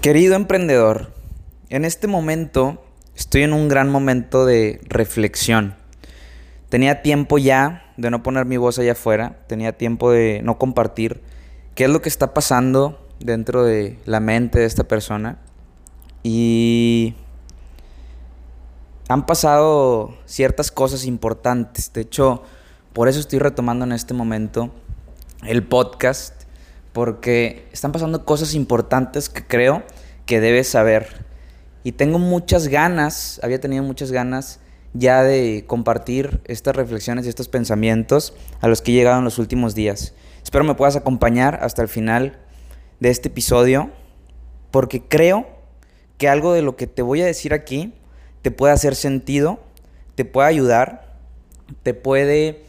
Querido emprendedor, en este momento estoy en un gran momento de reflexión. Tenía tiempo ya de no poner mi voz allá afuera, tenía tiempo de no compartir qué es lo que está pasando dentro de la mente de esta persona. Y han pasado ciertas cosas importantes. De hecho, por eso estoy retomando en este momento el podcast porque están pasando cosas importantes que creo que debes saber. Y tengo muchas ganas, había tenido muchas ganas ya de compartir estas reflexiones y estos pensamientos a los que he llegado en los últimos días. Espero me puedas acompañar hasta el final de este episodio porque creo que algo de lo que te voy a decir aquí te puede hacer sentido, te puede ayudar, te puede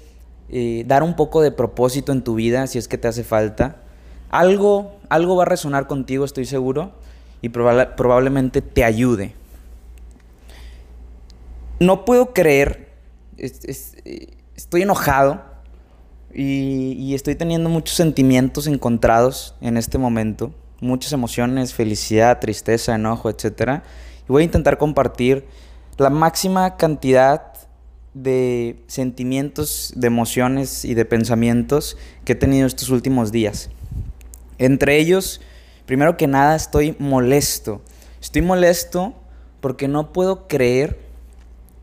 eh, dar un poco de propósito en tu vida si es que te hace falta algo, algo va a resonar contigo, estoy seguro, y probablemente te ayude. No puedo creer, estoy enojado y, estoy teniendo muchos sentimientos encontrados en este momento, muchas emociones, felicidad, tristeza, enojo, etc. Voy a intentar compartir la máxima cantidad de sentimientos, de emociones y de pensamientos que he tenido estos últimos días. Entre ellos, primero que nada, estoy molesto. Estoy molesto porque no puedo creer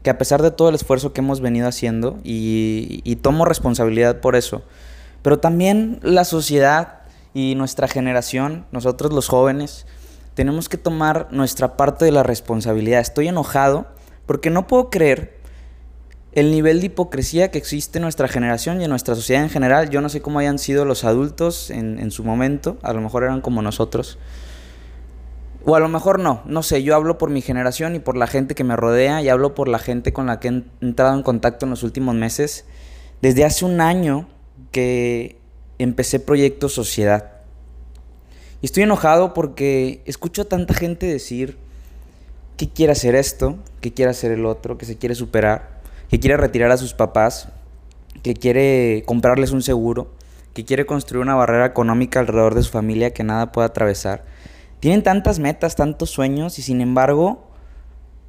que a pesar de todo el esfuerzo que hemos venido haciendo, y, tomo responsabilidad por eso, pero también la sociedad y nuestra generación, nosotros los jóvenes, tenemos que tomar nuestra parte de la responsabilidad. Estoy enojado porque no puedo creer el nivel de hipocresía que existe en nuestra generación y en nuestra sociedad en general. Yo no sé cómo hayan sido los adultos en, su momento, a lo mejor eran como nosotros. O a lo mejor no, no sé, yo hablo por mi generación y por la gente que me rodea y hablo por la gente con la que he entrado en contacto en los últimos meses. Desde hace un año que empecé Proyecto Sociedad. Y estoy enojado porque escucho a tanta gente decir que quiere hacer esto, que quiere hacer el otro, que se quiere superar que quiere retirar a sus papás, que quiere comprarles un seguro, que quiere construir una barrera económica alrededor de su familia que nada pueda atravesar. Tienen tantas metas, tantos sueños y sin embargo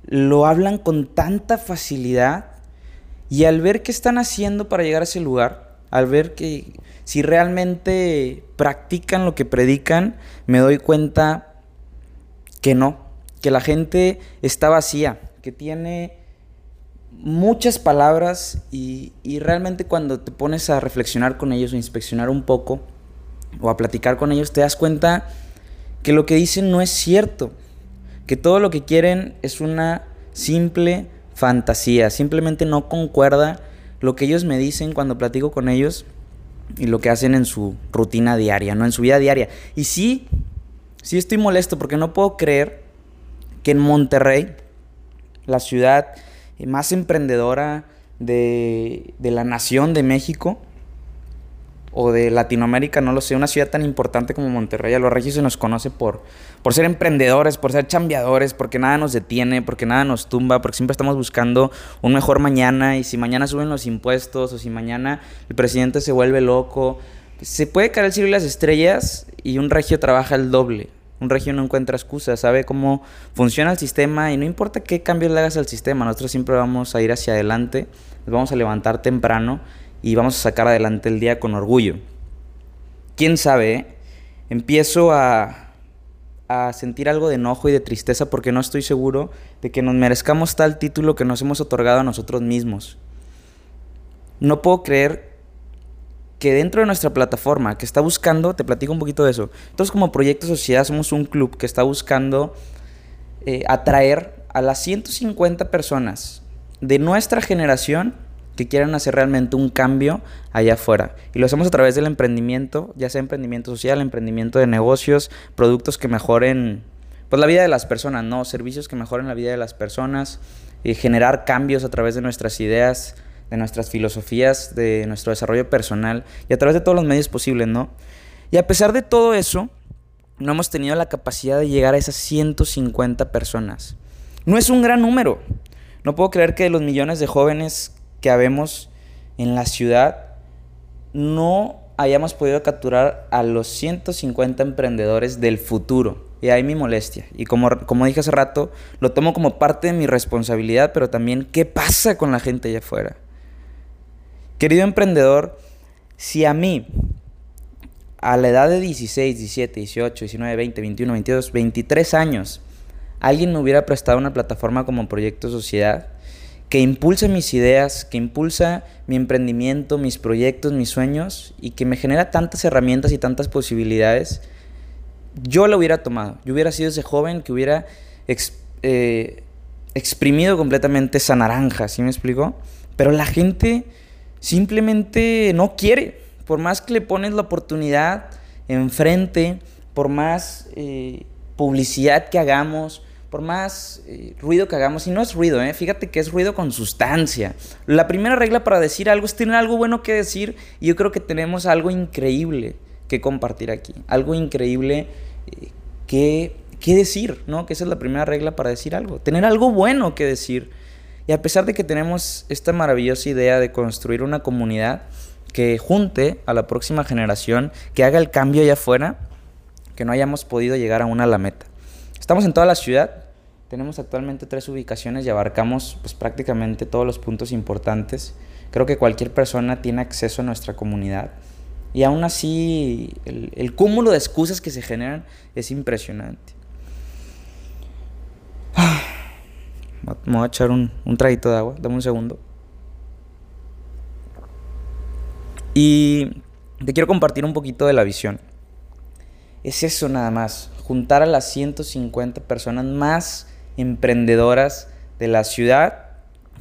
lo hablan con tanta facilidad y al ver qué están haciendo para llegar a ese lugar, al ver que si realmente practican lo que predican, me doy cuenta que no, que la gente está vacía, que tiene muchas palabras y, realmente cuando te pones a reflexionar con ellos o inspeccionar un poco o a platicar con ellos te das cuenta que lo que dicen no es cierto, que todo lo que quieren es una simple fantasía, simplemente no concuerda lo que ellos me dicen cuando platico con ellos y lo que hacen en su rutina diaria, no en su vida diaria. Y sí, sí estoy molesto porque no puedo creer que en Monterrey, la ciudad más emprendedora de, la nación de México o de Latinoamérica, no lo sé, una ciudad tan importante como Monterrey, a los regios se nos conoce por, por ser emprendedores, por ser chambeadores, porque nada nos detiene, porque nada nos tumba, porque siempre estamos buscando un mejor mañana y si mañana suben los impuestos o si mañana el presidente se vuelve loco, se puede caer el cielo y las estrellas y un regio trabaja el doble. Un regio no encuentra excusas, sabe cómo funciona el sistema y no importa qué cambios le hagas al sistema, nosotros siempre vamos a ir hacia adelante, nos vamos a levantar temprano y vamos a sacar adelante el día con orgullo. ¿Quién sabe? Eh? Empiezo a, a sentir algo de enojo y de tristeza porque no estoy seguro de que nos merezcamos tal título que nos hemos otorgado a nosotros mismos. No puedo creer que dentro de nuestra plataforma que está buscando, te platico un poquito de eso. Entonces, como Proyecto Sociedad, somos un club que está buscando eh, atraer a las 150 personas de nuestra generación que quieran hacer realmente un cambio allá afuera. Y lo hacemos a través del emprendimiento, ya sea emprendimiento social, emprendimiento de negocios, productos que mejoren pues, la vida de las personas, ¿no? Servicios que mejoren la vida de las personas, y generar cambios a través de nuestras ideas, de nuestras filosofías, de nuestro desarrollo personal y a través de todos los medios posibles, ¿no? Y a pesar de todo eso, no hemos tenido la capacidad de llegar a esas 150 personas. No es un gran número. No puedo creer que de los millones de jóvenes que habemos en la ciudad, no hayamos podido capturar a los 150 emprendedores del futuro. y ahí mi molestia. Y como, como dije hace rato, lo tomo como parte de mi responsabilidad, pero también qué pasa con la gente allá afuera. Querido emprendedor, si a mí, a la edad de 16, 17, 18, 19, 20, 21, 22, 23 años, alguien me hubiera prestado una plataforma como Proyecto Sociedad, que impulsa mis ideas, que impulsa mi emprendimiento, mis proyectos, mis sueños y que me genera tantas herramientas y tantas posibilidades, yo lo hubiera tomado. Yo hubiera sido ese joven que hubiera eh, exprimido completamente esa naranja, ¿sí me explico? Pero la gente simplemente no quiere. Por más que le pones la oportunidad enfrente, por más eh, publicidad que hagamos, por más eh, ruido que hagamos, y no es ruido, ¿eh? fíjate que es ruido con sustancia. La primera regla para decir algo es tener algo bueno que decir, y yo creo que tenemos algo increíble que compartir aquí, algo increíble eh, que, que decir, ¿no? Que esa es la primera regla para decir algo, tener algo bueno que decir. Y a pesar de que tenemos esta maravillosa idea de construir una comunidad que junte a la próxima generación, que haga el cambio allá afuera, que no hayamos podido llegar aún a la meta. Estamos en toda la ciudad, tenemos actualmente tres ubicaciones y abarcamos pues, prácticamente todos los puntos importantes. Creo que cualquier persona tiene acceso a nuestra comunidad. Y aún así, el, cúmulo de excusas que se generan es impresionante. Me voy a echar un, un traguito de agua, dame un segundo. Y te quiero compartir un poquito de la visión. Es eso nada más, juntar a las 150 personas más emprendedoras de la ciudad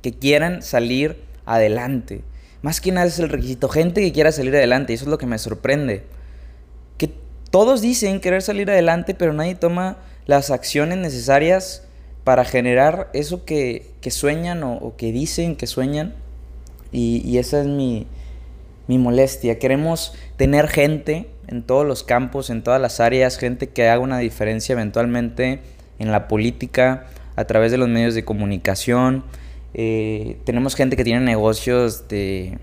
que quieran salir adelante. Más que nada es el requisito, gente que quiera salir adelante, y eso es lo que me sorprende. Que todos dicen querer salir adelante, pero nadie toma las acciones necesarias para generar eso que, sueñan o, que dicen que sueñan. Y, esa es mi, mi molestia. Queremos tener gente en todos los campos, en todas las áreas, gente que haga una diferencia eventualmente en la política, a través de los medios de comunicación. Eh, tenemos gente que tiene negocios de,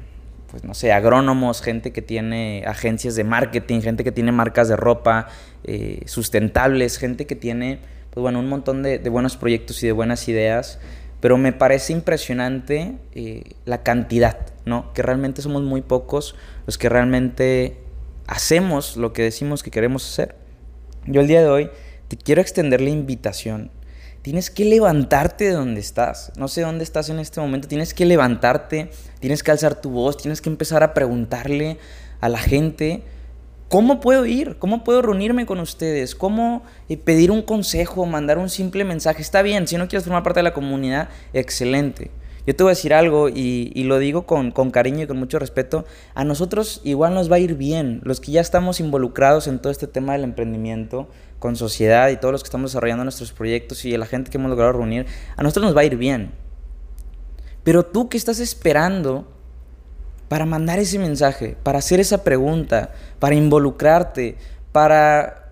pues no sé, agrónomos, gente que tiene agencias de marketing, gente que tiene marcas de ropa eh, sustentables, gente que tiene, pues bueno, un montón de, buenos proyectos y de buenas ideas. Pero me parece impresionante eh, la cantidad, ¿no? Que realmente somos muy pocos los que realmente hacemos lo que decimos que queremos hacer. Yo el día de hoy te quiero extender la invitación. Tienes que levantarte de donde estás. No sé dónde estás en este momento. Tienes que levantarte, tienes que alzar tu voz, tienes que empezar a preguntarle a la gente, ¿cómo puedo ir? ¿Cómo puedo reunirme con ustedes? ¿Cómo eh, pedir un consejo, mandar un simple mensaje? Está bien, si no quieres formar parte de la comunidad, excelente. Yo te voy a decir algo y, lo digo con, cariño y con mucho respeto. A nosotros igual nos va a ir bien. Los que ya estamos involucrados en todo este tema del emprendimiento, con sociedad y todos los que estamos desarrollando nuestros proyectos y la gente que hemos logrado reunir, a nosotros nos va a ir bien. Pero tú que estás esperando para mandar ese mensaje, para hacer esa pregunta, para involucrarte, para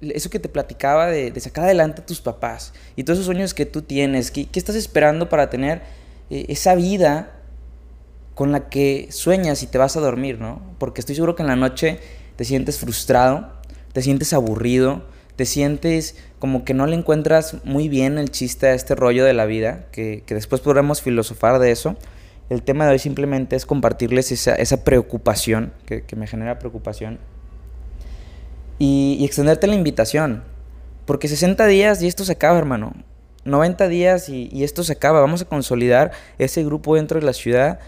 eso que te platicaba de, sacar adelante a tus papás y todos esos sueños que tú tienes, ¿qué, estás esperando para tener eh, esa vida con la que sueñas y te vas a dormir, ¿no? Porque estoy seguro que en la noche te sientes frustrado, te sientes aburrido, te sientes como que no le encuentras muy bien el chiste a este rollo de la vida, que, después podremos filosofar de eso. El tema de hoy simplemente es compartirles esa, preocupación, que, me genera preocupación, y, y extenderte la invitación, porque 60 días y esto se acaba, hermano. 90 días y, esto se acaba. Vamos a consolidar ese grupo dentro de la ciudad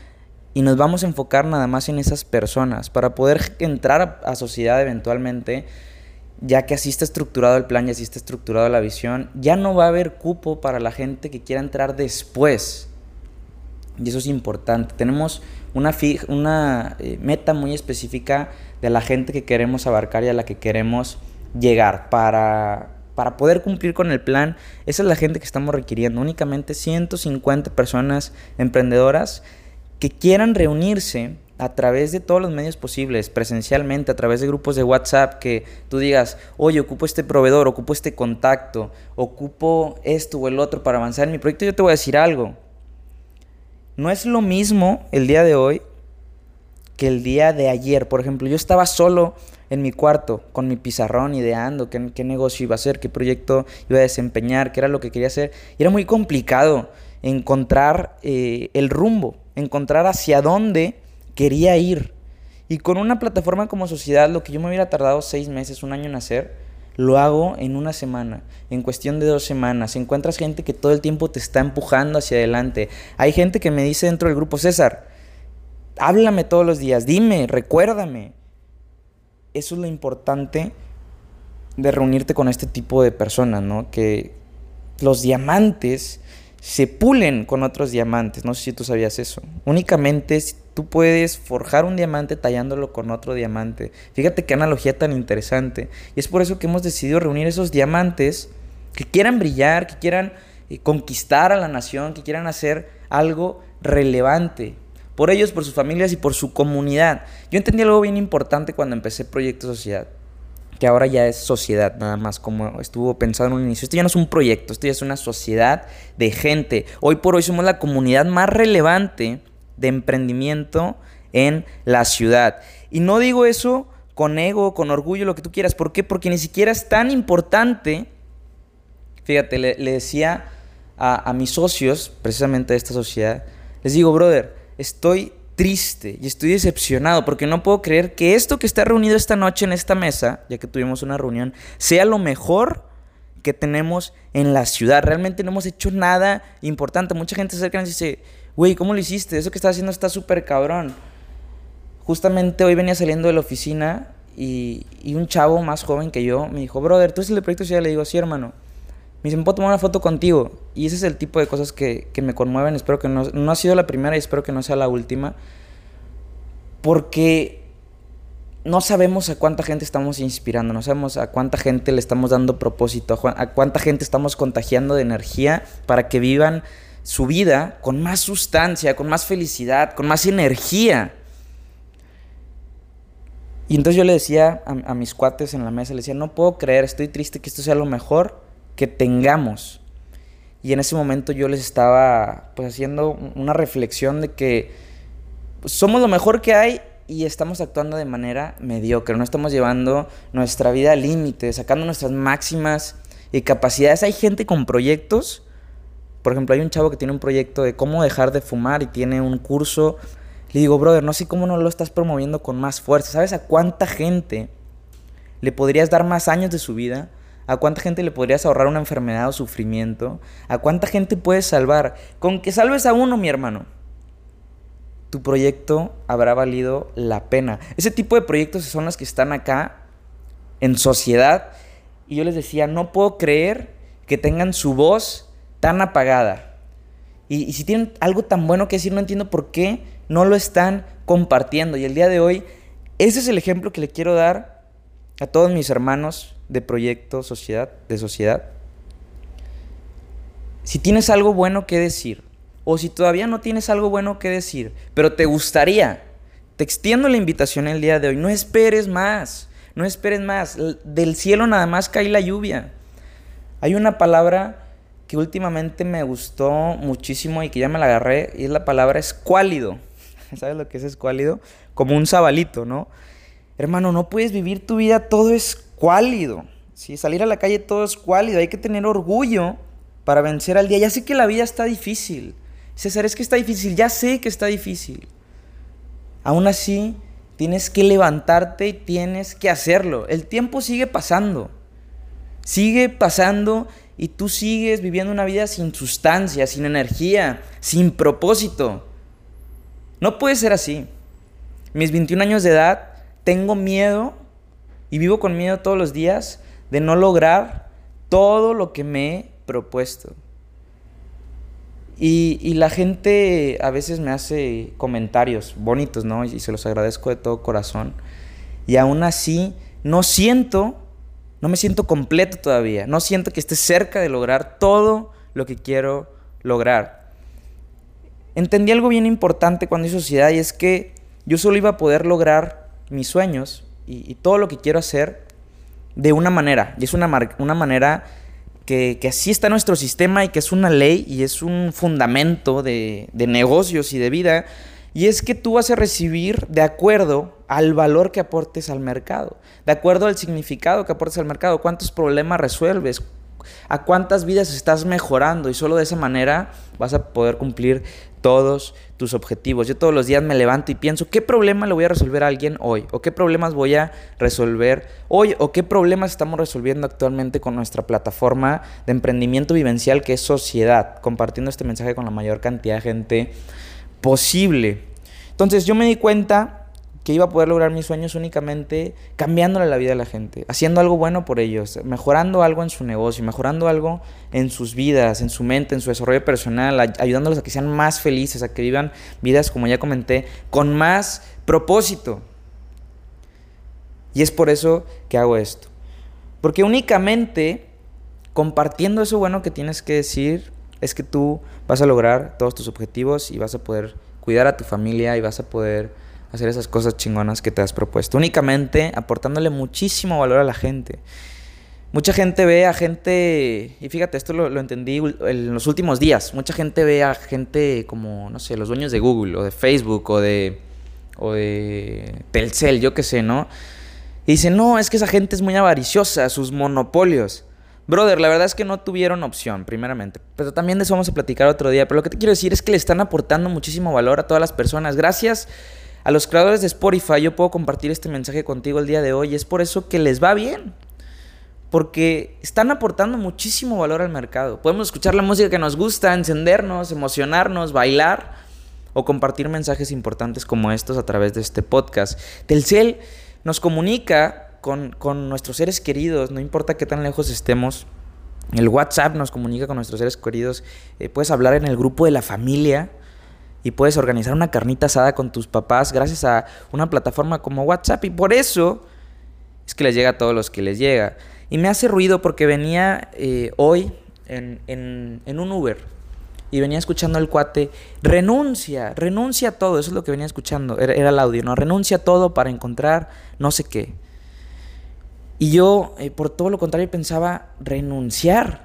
y nos vamos a enfocar nada más en esas personas para poder entrar a, sociedad eventualmente. Ya que así está estructurado el plan y así está estructurada la visión, ya no va a haber cupo para la gente que quiera entrar después. Y eso es importante. Tenemos una, una eh, meta muy específica de la gente que queremos abarcar y a la que queremos llegar para para poder cumplir con el plan, esa es la gente que estamos requiriendo. Únicamente 150 personas emprendedoras que quieran reunirse a través de todos los medios posibles, presencialmente, a través de grupos de WhatsApp, que tú digas, oye, ocupo este proveedor, ocupo este contacto, ocupo esto o el otro para avanzar en mi proyecto, yo te voy a decir algo. No es lo mismo el día de hoy que el día de ayer. Por ejemplo, yo estaba solo en mi cuarto con mi pizarrón ideando qué, negocio iba a hacer, qué proyecto iba a desempeñar, qué era lo que quería hacer. Y era muy complicado encontrar eh, el rumbo, encontrar hacia dónde quería ir. Y con una plataforma como sociedad, lo que yo me hubiera tardado seis meses, un año en hacer, lo hago en una semana, en cuestión de dos semanas. Encuentras gente que todo el tiempo te está empujando hacia adelante. Hay gente que me dice dentro del grupo, César, háblame todos los días, dime, recuérdame. Eso es lo importante de reunirte con este tipo de personas, ¿no? Que los diamantes se pulen con otros diamantes. No sé si tú sabías eso. Únicamente tú puedes forjar un diamante tallándolo con otro diamante. Fíjate qué analogía tan interesante. Y es por eso que hemos decidido reunir esos diamantes que quieran brillar, que quieran eh, conquistar a la nación, que quieran hacer algo relevante por ellos, por sus familias y por su comunidad. Yo entendí algo bien importante cuando empecé Proyecto Sociedad, que ahora ya es sociedad, nada más como estuvo pensado en un inicio. Esto ya no es un proyecto, esto ya es una sociedad de gente. Hoy por hoy somos la comunidad más relevante de emprendimiento en la ciudad. Y no digo eso con ego, con orgullo, lo que tú quieras. ¿Por qué? Porque ni siquiera es tan importante. Fíjate, le, decía a, a mis socios, precisamente de esta sociedad, les digo, brother, estoy triste y estoy decepcionado porque no puedo creer que esto que está reunido esta noche en esta mesa, ya que tuvimos una reunión, sea lo mejor que tenemos en la ciudad. Realmente no hemos hecho nada importante. Mucha gente se acerca y dice, güey, ¿cómo lo hiciste? Eso que estás haciendo está súper cabrón. Justamente hoy venía saliendo de la oficina y, un chavo más joven que yo me dijo, brother, ¿tú eres el proyecto? Y le digo, sí, hermano. Me dicen, ¿puedo tomar una foto contigo? Y ese es el tipo de cosas que, me conmueven. Espero que no, no ha sido la primera y espero que no sea la última. Porque no sabemos a cuánta gente estamos inspirando, no sabemos a cuánta gente le estamos dando propósito, a cuánta gente estamos contagiando de energía para que vivan su vida con más sustancia, con más felicidad, con más energía. Y entonces yo le decía a, a mis cuates en la mesa, le decía, no puedo creer, estoy triste que esto sea lo mejor que tengamos. Y en ese momento yo les estaba pues haciendo una reflexión de que pues, somos lo mejor que hay y estamos actuando de manera mediocre, no estamos llevando nuestra vida al límite, sacando nuestras máximas y capacidades. Hay gente con proyectos, por ejemplo, hay un chavo que tiene un proyecto de cómo dejar de fumar y tiene un curso. Le digo, brother, no sé cómo no lo estás promoviendo con más fuerza. ¿Sabes a cuánta gente le podrías dar más años de su vida? ¿A cuánta gente le podrías ahorrar una enfermedad o sufrimiento? ¿A cuánta gente puedes salvar? Con que salves a uno, mi hermano, tu proyecto habrá valido la pena. Ese tipo de proyectos son los que están acá en sociedad. Y yo les decía, no puedo creer que tengan su voz tan apagada. Y, si tienen algo tan bueno que decir, no entiendo por qué no lo están compartiendo. Y el día de hoy, ese es el ejemplo que le quiero dar a todos mis hermanos de proyecto, sociedad, de sociedad. Si tienes algo bueno que decir, o si todavía no tienes algo bueno que decir, pero te gustaría, te extiendo la invitación el día de hoy, no esperes más, no esperes más, del cielo nada más cae la lluvia. Hay una palabra que últimamente me gustó muchísimo y que ya me la agarré, y es la palabra escuálido. ¿Sabes lo que es escuálido? Como un sabalito, ¿no? Hermano, no puedes vivir tu vida todo es cuálido. ¿sí? Salir a la calle todo es cuálido. Hay que tener orgullo para vencer al día. Ya sé que la vida está difícil. César, es que está difícil. Ya sé que está difícil. Aún así, tienes que levantarte y tienes que hacerlo. El tiempo sigue pasando. Sigue pasando y tú sigues viviendo una vida sin sustancia, sin energía, sin propósito. No puede ser así. Mis 21 años de edad, tengo miedo y vivo con miedo todos los días de no lograr todo lo que me he propuesto. Y, la gente a veces me hace comentarios bonitos, ¿no? Y se los agradezco de todo corazón. Y aún así, no siento, no me siento completo todavía. No siento que esté cerca de lograr todo lo que quiero lograr. Entendí algo bien importante cuando hice sociedad y es que yo solo iba a poder lograr mis sueños y, todo lo que quiero hacer de una manera. Y es una, una manera que, que, así está nuestro sistema y que es una ley y es un fundamento de, de negocios y de vida. Y es que tú vas a recibir de acuerdo al valor que aportes al mercado, de acuerdo al significado que aportes al mercado, cuántos problemas resuelves, a cuántas vidas estás mejorando y solo de esa manera vas a poder cumplir todos tus objetivos. Yo todos los días me levanto y pienso, ¿qué problema le voy a resolver a alguien hoy? ¿O qué problemas voy a resolver hoy? ¿O qué problemas estamos resolviendo actualmente con nuestra plataforma de emprendimiento vivencial que es Sociedad? Compartiendo este mensaje con la mayor cantidad de gente posible. Entonces yo me di cuenta que iba a poder lograr mis sueños únicamente cambiándole la vida a la gente, haciendo algo bueno por ellos, mejorando algo en su negocio, mejorando algo en sus vidas, en su mente, en su desarrollo personal, ayudándolos a que sean más felices, a que vivan vidas, como ya comenté, con más propósito. Y es por eso que hago esto. Porque únicamente compartiendo eso bueno que tienes que decir es que tú vas a lograr todos tus objetivos y vas a poder cuidar a tu familia y vas a poder hacer esas cosas chingonas que te has propuesto. Únicamente aportándole muchísimo valor a la gente. Mucha gente ve a gente, y fíjate, esto lo, entendí en los últimos días, mucha gente ve a gente como, no sé, los dueños de Google o de Facebook o de, o de Telcel, yo qué sé, ¿no? Y dicen, no, es que esa gente es muy avariciosa, sus monopolios. Brother, la verdad es que no tuvieron opción, primeramente. Pero también de eso vamos a platicar otro día. Pero lo que te quiero decir es que le están aportando muchísimo valor a todas las personas. Gracias a los creadores de Spotify yo puedo compartir este mensaje contigo el día de hoy. Es por eso que les va bien. Porque están aportando muchísimo valor al mercado. Podemos escuchar la música que nos gusta, encendernos, emocionarnos, bailar o compartir mensajes importantes como estos a través de este podcast. Telcel nos comunica con, nuestros seres queridos, no importa qué tan lejos estemos. El WhatsApp nos comunica con nuestros seres queridos. Eh, puedes hablar en el grupo de la familia y puedes organizar una carnita asada con tus papás gracias a una plataforma como WhatsApp y por eso es que les llega a todos los que les llega. Y me hace ruido porque venía eh, hoy en, en, un Uber y venía escuchando al cuate, renuncia, renuncia a todo, eso es lo que venía escuchando, era, era el audio, ¿no? Renuncia a todo para encontrar no sé qué. Y yo, eh, por todo lo contrario, pensaba renunciar,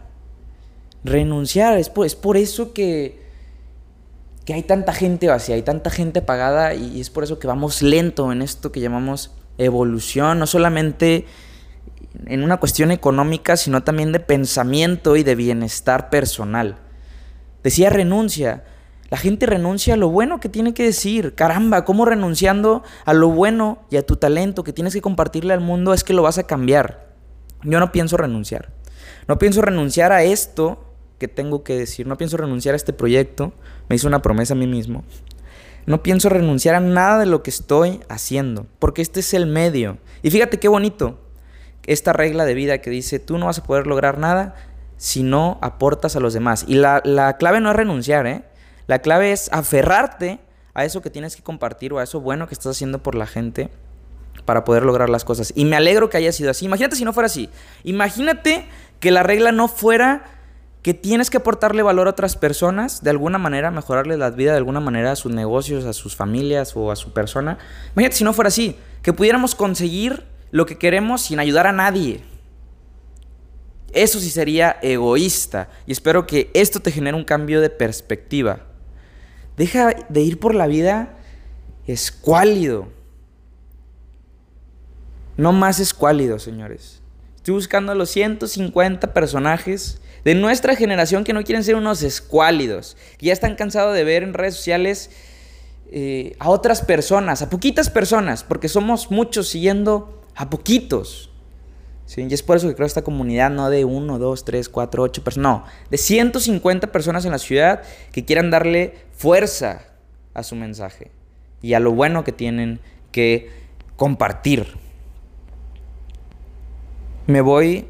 renunciar, es por, es por eso que que hay tanta gente vacía, hay tanta gente apagada y es por eso que vamos lento en esto que llamamos evolución, no solamente en una cuestión económica, sino también de pensamiento y de bienestar personal. Decía renuncia. La gente renuncia a lo bueno que tiene que decir. Caramba, ¿cómo renunciando a lo bueno y a tu talento que tienes que compartirle al mundo es que lo vas a cambiar? Yo no pienso renunciar. No pienso renunciar a esto que tengo que decir. No pienso renunciar a este proyecto. Me hice una promesa a mí mismo. No pienso renunciar a nada de lo que estoy haciendo, porque este es el medio. Y fíjate qué bonito esta regla de vida que dice, tú no vas a poder lograr nada si no aportas a los demás. Y la, la clave no es renunciar, ¿eh? La clave es aferrarte a eso que tienes que compartir o a eso bueno que estás haciendo por la gente para poder lograr las cosas. Y me alegro que haya sido así. Imagínate si no fuera así. Imagínate que la regla no fuera que tienes que aportarle valor a otras personas, de alguna manera, mejorarle la vida de alguna manera a sus negocios, a sus familias o a su persona. Imagínate si no fuera así, que pudiéramos conseguir lo que queremos sin ayudar a nadie. Eso sí sería egoísta y espero que esto te genere un cambio de perspectiva. Deja de ir por la vida escuálido. No más escuálido, señores. Estoy buscando a los 150 personajes de nuestra generación que no quieren ser unos escuálidos, que ya están cansados de ver en redes sociales eh, a otras personas, a poquitas personas, porque somos muchos siguiendo a poquitos. ¿sí? Y es por eso que creo esta comunidad no de 1, 2, 3, 4, 8 personas, no, de 150 personas en la ciudad que quieran darle fuerza a su mensaje y a lo bueno que tienen que compartir. Me voy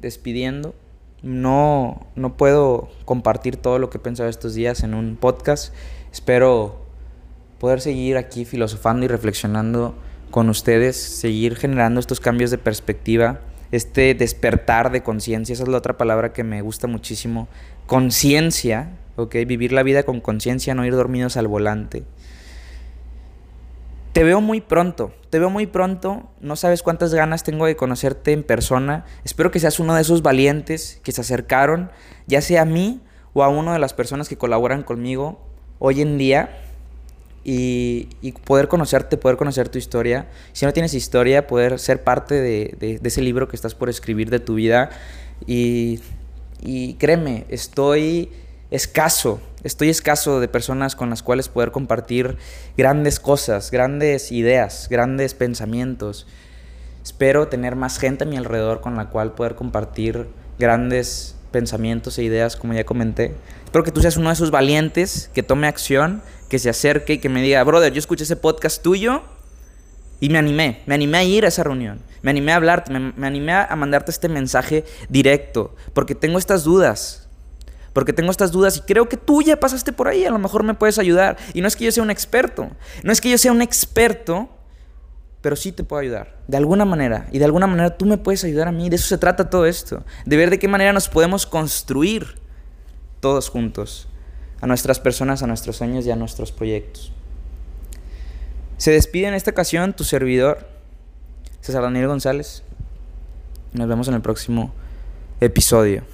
despidiendo. No, no puedo compartir todo lo que he pensado estos días en un podcast. Espero poder seguir aquí filosofando y reflexionando con ustedes, seguir generando estos cambios de perspectiva, este despertar de conciencia, esa es la otra palabra que me gusta muchísimo, conciencia, ¿ok? Vivir la vida con conciencia, no ir dormidos al volante. Te veo muy pronto, te veo muy pronto, no sabes cuántas ganas tengo de conocerte en persona. Espero que seas uno de esos valientes que se acercaron, ya sea a mí o a una de las personas que colaboran conmigo hoy en día. y, poder conocerte, poder conocer tu historia. Si no tienes historia, poder ser parte de, ese libro que estás por escribir de tu vida. Y, y créeme, estoy escaso, estoy escaso de personas con las cuales poder compartir grandes cosas, grandes ideas, grandes pensamientos. Espero tener más gente a mi alrededor con la cual poder compartir grandes pensamientos e ideas, como ya comenté. Espero que tú seas uno de esos valientes que tome acción, que se acerque y que me diga, brother, yo escuché ese podcast tuyo y me animé, me animé a ir a esa reunión, me animé a hablarte, me, me animé a mandarte este mensaje directo, porque tengo estas dudas, porque tengo estas dudas y creo que tú ya pasaste por ahí, a lo mejor me puedes ayudar. Y no es que yo sea un experto, no es que yo sea un experto, pero sí te puedo ayudar, de alguna manera. Y de alguna manera tú me puedes ayudar a mí. De eso se trata todo esto. De ver de qué manera nos podemos construir todos juntos. A nuestras personas, a nuestros sueños y a nuestros proyectos. Se despide en esta ocasión tu servidor, César Daniel González. Nos vemos en el próximo episodio.